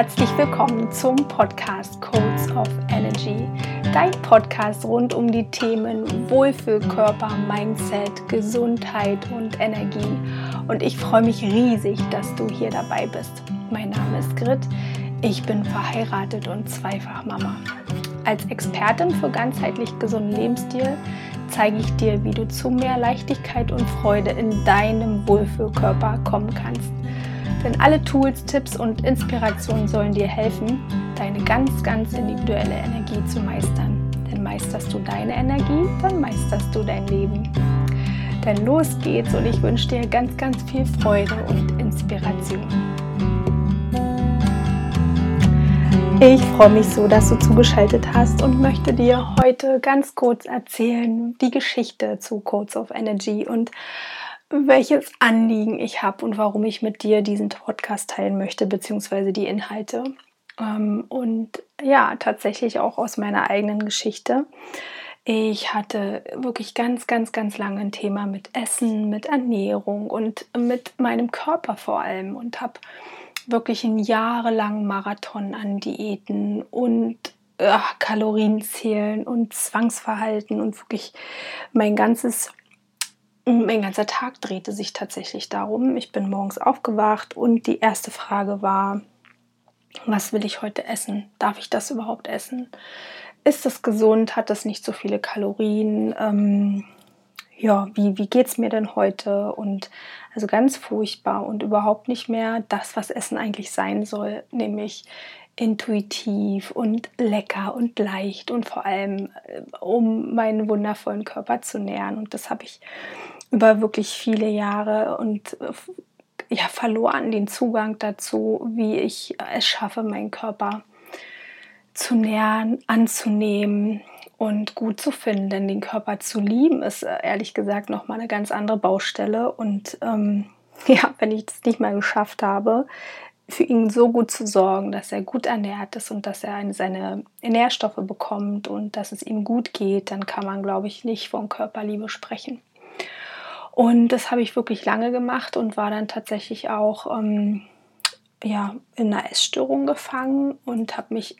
herzlich willkommen zum Podcast Codes of Energy, dein Podcast rund um die Themen Wohlfühlkörper, Mindset, Gesundheit und Energie. Und ich freue mich riesig, dass du hier dabei bist. Mein Name ist Grit, ich bin verheiratet und zweifach Mama. Als Expertin für ganzheitlich gesunden Lebensstil zeige ich dir, wie du zu mehr Leichtigkeit und Freude in deinem Wohlfühlkörper kommen kannst. Denn alle Tools, Tipps und Inspirationen sollen dir helfen, deine ganz, ganz individuelle Energie zu meistern. Denn meisterst du deine Energie, dann meisterst du dein Leben. Denn los geht's und ich wünsche dir ganz, ganz viel Freude und Inspiration. Ich freue mich so, dass du zugeschaltet hast und möchte dir heute ganz kurz erzählen die Geschichte zu Codes of Energy und welches Anliegen ich habe und warum ich mit dir diesen Podcast teilen möchte, beziehungsweise die Inhalte. Ähm, und ja, tatsächlich auch aus meiner eigenen Geschichte. Ich hatte wirklich ganz, ganz, ganz lange ein Thema mit Essen, mit Ernährung und mit meinem Körper vor allem und habe wirklich einen jahrelangen Marathon an Diäten und ach, Kalorien zählen und Zwangsverhalten und wirklich mein ganzes mein ganzer Tag drehte sich tatsächlich darum. Ich bin morgens aufgewacht und die erste Frage war, was will ich heute essen? Darf ich das überhaupt essen? Ist das gesund? Hat das nicht so viele Kalorien? Ähm, ja, wie, wie geht es mir denn heute? Und also ganz furchtbar und überhaupt nicht mehr das, was Essen eigentlich sein soll, nämlich intuitiv und lecker und leicht und vor allem äh, um meinen wundervollen Körper zu nähern. Und das habe ich über wirklich viele Jahre und äh, ja, verloren den Zugang dazu, wie ich es schaffe, meinen Körper zu nähern, anzunehmen und gut zu finden. Denn den Körper zu lieben ist äh, ehrlich gesagt nochmal eine ganz andere Baustelle. Und ähm, ja, wenn ich das nicht mal geschafft habe, für ihn so gut zu sorgen, dass er gut ernährt ist und dass er seine Nährstoffe bekommt und dass es ihm gut geht, dann kann man, glaube ich, nicht von Körperliebe sprechen. Und das habe ich wirklich lange gemacht und war dann tatsächlich auch ähm, ja, in einer Essstörung gefangen und habe mich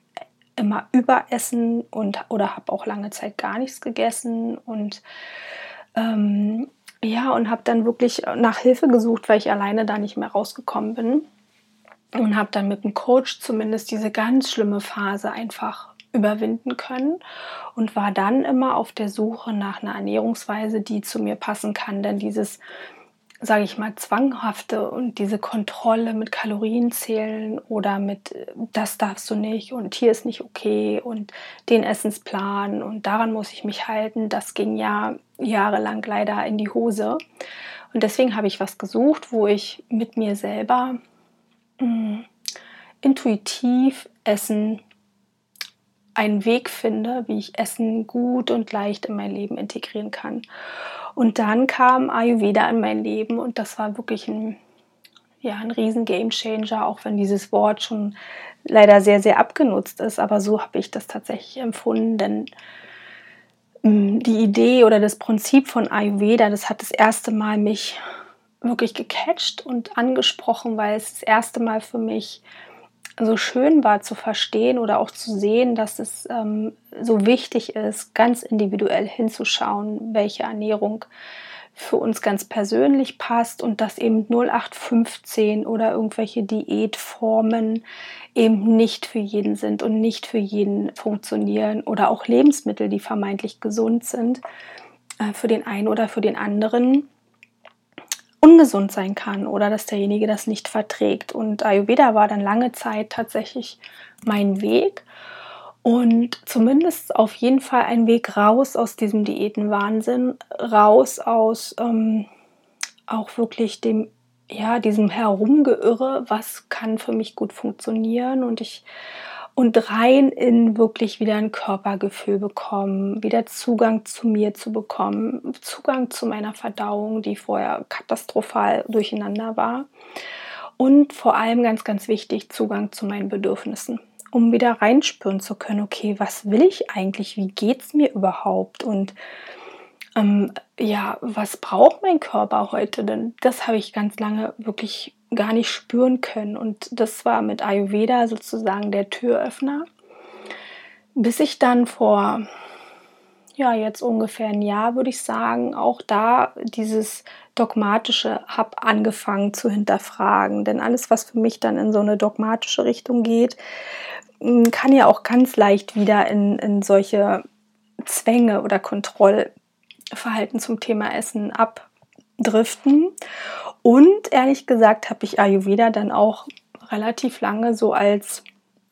immer überessen und oder habe auch lange Zeit gar nichts gegessen und ähm, ja und habe dann wirklich nach Hilfe gesucht, weil ich alleine da nicht mehr rausgekommen bin. Und habe dann mit dem Coach zumindest diese ganz schlimme Phase einfach überwinden können und war dann immer auf der Suche nach einer Ernährungsweise, die zu mir passen kann. Denn dieses, sage ich mal, zwanghafte und diese Kontrolle mit Kalorien zählen oder mit das darfst du nicht und hier ist nicht okay und den Essensplan und daran muss ich mich halten, das ging ja jahrelang leider in die Hose. Und deswegen habe ich was gesucht, wo ich mit mir selber mh, mm, intuitiv Essen einen Weg finde, wie ich Essen gut und leicht in mein Leben integrieren kann. Und dann kam Ayurveda in mein Leben und das war wirklich ein, ja, ein riesen Gamechanger, auch wenn dieses Wort schon leider sehr, sehr abgenutzt ist. Aber so habe ich das tatsächlich empfunden, denn mm, die Idee oder das Prinzip von Ayurveda, das hat das erste Mal mich wirklich gecatcht und angesprochen, weil es das erste Mal für mich so schön war zu verstehen oder auch zu sehen, dass es ähm, so wichtig ist, ganz individuell hinzuschauen, welche Ernährung für uns ganz persönlich passt und dass eben 0815 oder irgendwelche Diätformen eben nicht für jeden sind und nicht für jeden funktionieren oder auch Lebensmittel, die vermeintlich gesund sind, äh, für den einen oder für den anderen ungesund sein kann oder dass derjenige das nicht verträgt. Und Ayurveda war dann lange Zeit tatsächlich mein Weg und zumindest auf jeden Fall ein Weg raus aus diesem Diätenwahnsinn, raus aus ähm, auch wirklich dem ja diesem Herumgeirre, was kann für mich gut funktionieren und ich und rein in wirklich wieder ein Körpergefühl bekommen, wieder Zugang zu mir zu bekommen, Zugang zu meiner Verdauung, die vorher katastrophal durcheinander war. Und vor allem ganz, ganz wichtig, Zugang zu meinen Bedürfnissen, um wieder reinspüren zu können, okay, was will ich eigentlich, wie geht es mir überhaupt und ähm, ja, was braucht mein Körper heute? Denn das habe ich ganz lange wirklich gar nicht spüren können. Und das war mit Ayurveda sozusagen der Türöffner, bis ich dann vor ja, jetzt ungefähr ein Jahr, würde ich sagen, auch da dieses Dogmatische habe angefangen zu hinterfragen. Denn alles, was für mich dann in so eine dogmatische Richtung geht, kann ja auch ganz leicht wieder in, in solche Zwänge oder Kontrollverhalten zum Thema Essen abdriften. Und ehrlich gesagt habe ich Ayurveda dann auch relativ lange so als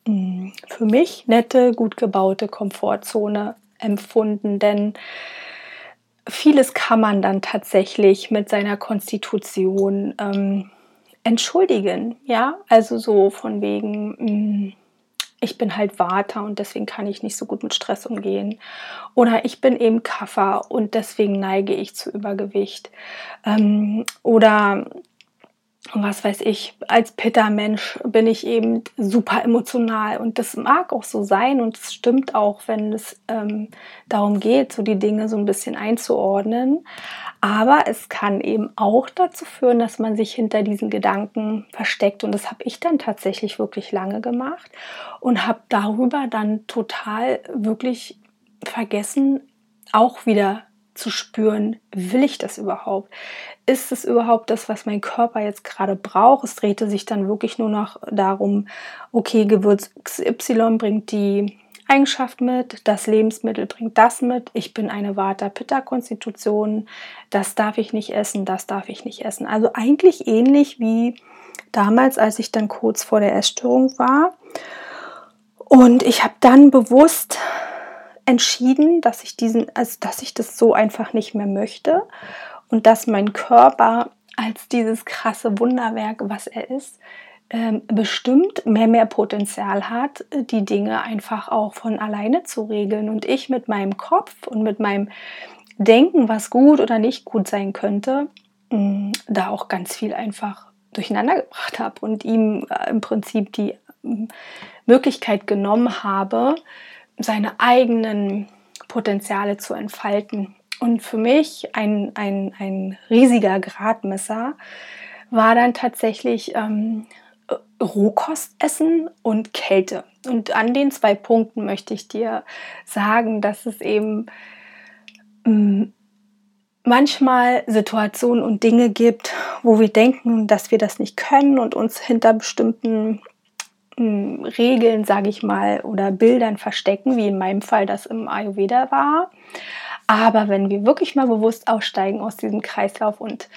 mh, für mich nette, gut gebaute Komfortzone empfunden, denn vieles kann man dann tatsächlich mit seiner Konstitution ähm, entschuldigen, ja, also so von wegen, mh, mm, ich bin halt Water und deswegen kann ich nicht so gut mit Stress umgehen. Oder ich bin eben Kaffer und deswegen neige ich zu Übergewicht. Ähm, oder was weiß ich, als Pitta-Mensch bin ich eben super emotional und das mag auch so sein und es stimmt auch, wenn es ähm, darum geht, so die Dinge so ein bisschen einzuordnen. Aber es kann eben auch dazu führen, dass man sich hinter diesen Gedanken versteckt und das habe ich dann tatsächlich wirklich lange gemacht und habe darüber dann total wirklich vergessen, auch wieder zu spüren, will ich das überhaupt? Ist es überhaupt das, was mein Körper jetzt gerade braucht? Es drehte sich dann wirklich nur noch darum, okay, Gewürz XY bringt die Eigenschaft mit, das Lebensmittel bringt das mit, ich bin eine Vata-Pitta-Konstitution, das darf ich nicht essen, das darf ich nicht essen. Also eigentlich ähnlich wie damals, als ich dann kurz vor der Essstörung war. Und ich habe dann bewusst entschieden, dass ich diesen, also dass ich das so einfach nicht mehr möchte und dass mein Körper als dieses krasse Wunderwerk, was er ist, ähm, bestimmt mehr mehr Potenzial hat, die Dinge einfach auch von alleine zu regeln und ich mit meinem Kopf und mit meinem Denken, was gut oder nicht gut sein könnte, mm, da auch ganz viel einfach durcheinander gebracht habe und ihm äh, im Prinzip die mm, Möglichkeit genommen habe, seine eigenen Potenziale zu entfalten. Und für mich ein, ein, ein riesiger Gradmesser war dann tatsächlich ähm, Rohkostessen und Kälte. Und an den zwei Punkten möchte ich dir sagen, dass es eben ähm, manchmal Situationen und Dinge gibt, wo wir denken, dass wir das nicht können und uns hinter bestimmten Regeln, sage ich mal, oder Bildern verstecken, wie in meinem Fall das im Ayurveda war. Aber wenn wir wirklich mal bewusst aussteigen aus diesem Kreislauf und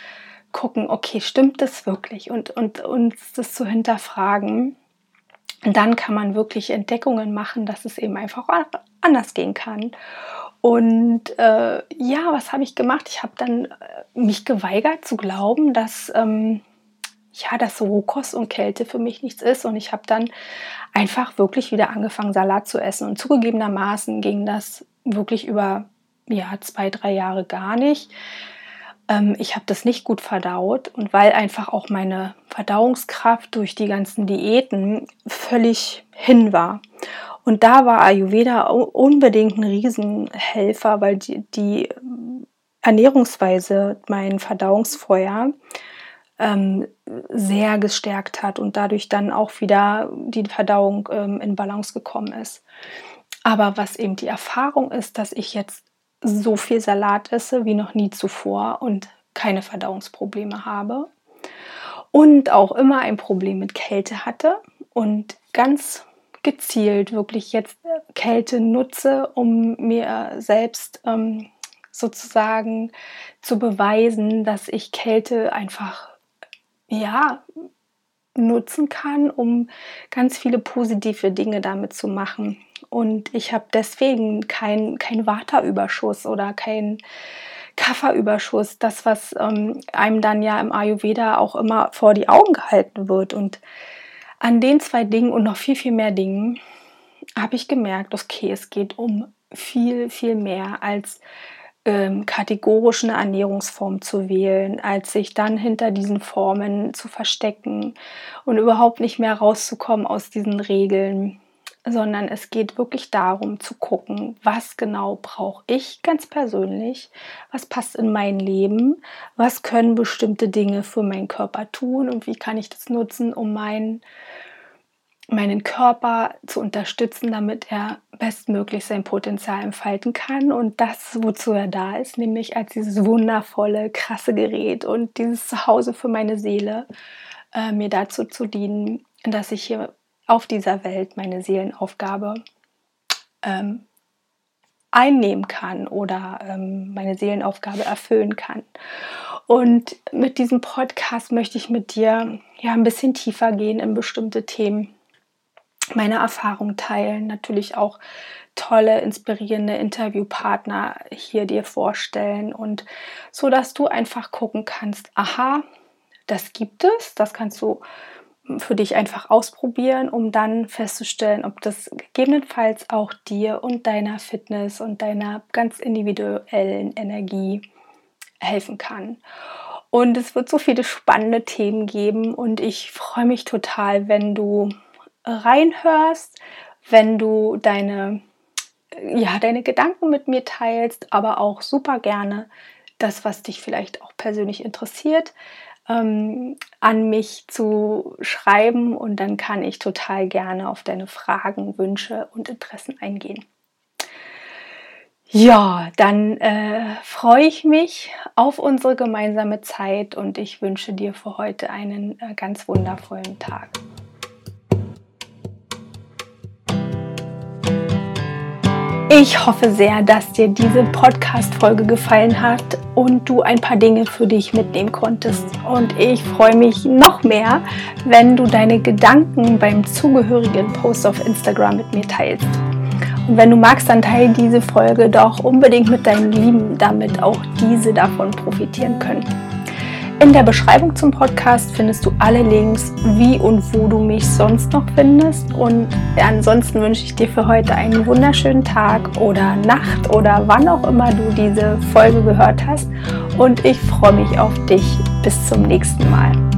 gucken, okay, stimmt das wirklich und, und uns das zu hinterfragen, dann kann man wirklich Entdeckungen machen, dass es eben einfach anders gehen kann. Und äh, ja, was habe ich gemacht? Ich habe dann äh, mich geweigert zu glauben, dass ähm, ja, dass Rohkost und Kälte für mich nichts ist. Und ich habe dann einfach wirklich wieder angefangen, Salat zu essen. Und zugegebenermaßen ging das wirklich über ja, zwei, drei Jahre gar nicht. Ähm, ich habe das nicht gut verdaut und weil einfach auch meine Verdauungskraft durch die ganzen Diäten völlig hin war. Und da war Ayurveda unbedingt ein Riesenhelfer, weil die, die Ernährungsweise mein Verdauungsfeuer ähm, sehr gestärkt hat und dadurch dann auch wieder die Verdauung ähm, in Balance gekommen ist. Aber was eben die Erfahrung ist, dass ich jetzt so viel Salat esse wie noch nie zuvor und keine Verdauungsprobleme habe und auch immer ein Problem mit Kälte hatte und ganz gezielt wirklich jetzt Kälte nutze, um mir selbst ähm, sozusagen zu beweisen, dass ich Kälte einfach ja, nutzen kann, um ganz viele positive Dinge damit zu machen. Und ich habe deswegen keinen kein Waterüberschuss oder keinen Kafferüberschuss, das, was ähm, einem dann ja im Ayurveda auch immer vor die Augen gehalten wird. Und an den zwei Dingen und noch viel, viel mehr Dingen habe ich gemerkt, okay, es geht um viel, viel mehr als ähm, kategorisch eine Ernährungsform zu wählen, als sich dann hinter diesen Formen zu verstecken und überhaupt nicht mehr rauszukommen aus diesen Regeln. sondern es geht wirklich darum zu gucken, was genau brauche ich ganz persönlich, was passt in mein Leben, was können bestimmte Dinge für meinen Körper tun und wie kann ich das nutzen, um meinen meinen Körper zu unterstützen, damit er bestmöglich sein Potenzial entfalten kann und das, wozu er da ist, nämlich als dieses wundervolle, krasse Gerät und dieses Zuhause für meine Seele, äh, mir dazu zu dienen, dass ich hier auf dieser Welt meine Seelenaufgabe ähm, einnehmen kann oder ähm, meine Seelenaufgabe erfüllen kann. Und mit diesem Podcast möchte ich mit dir ja ein bisschen tiefer gehen in bestimmte Themen, meine Erfahrung teilen, natürlich auch tolle, inspirierende Interviewpartner hier dir vorstellen und so, dass du einfach gucken kannst, aha, das gibt es, das kannst du für dich einfach ausprobieren, um dann festzustellen, ob das gegebenenfalls auch dir und deiner Fitness und deiner ganz individuellen Energie helfen kann. Und es wird so viele spannende Themen geben und ich freue mich total, wenn du reinhörst, wenn du deine, ja, deine Gedanken mit mir teilst, aber auch super gerne das, was dich vielleicht auch persönlich interessiert, ähm, an mich zu schreiben und dann kann ich total gerne auf deine Fragen, Wünsche und Interessen eingehen. Ja, dann äh, freue ich mich auf unsere gemeinsame Zeit und ich wünsche dir für heute einen äh, ganz wundervollen Tag. Ich hoffe sehr, dass dir diese Podcast-Folge gefallen hat und du ein paar Dinge für dich mitnehmen konntest. Und ich freue mich noch mehr, wenn du deine Gedanken beim zugehörigen Post auf Instagram mit mir teilst. Und wenn du magst, dann teile diese Folge doch unbedingt mit deinen Lieben, damit auch diese davon profitieren können. In der Beschreibung zum Podcast findest du alle Links, wie und wo du mich sonst noch findest. Und ansonsten wünsche ich dir für heute einen wunderschönen Tag oder Nacht oder wann auch immer du diese Folge gehört hast. Und ich freue mich auf dich. Bis zum nächsten Mal.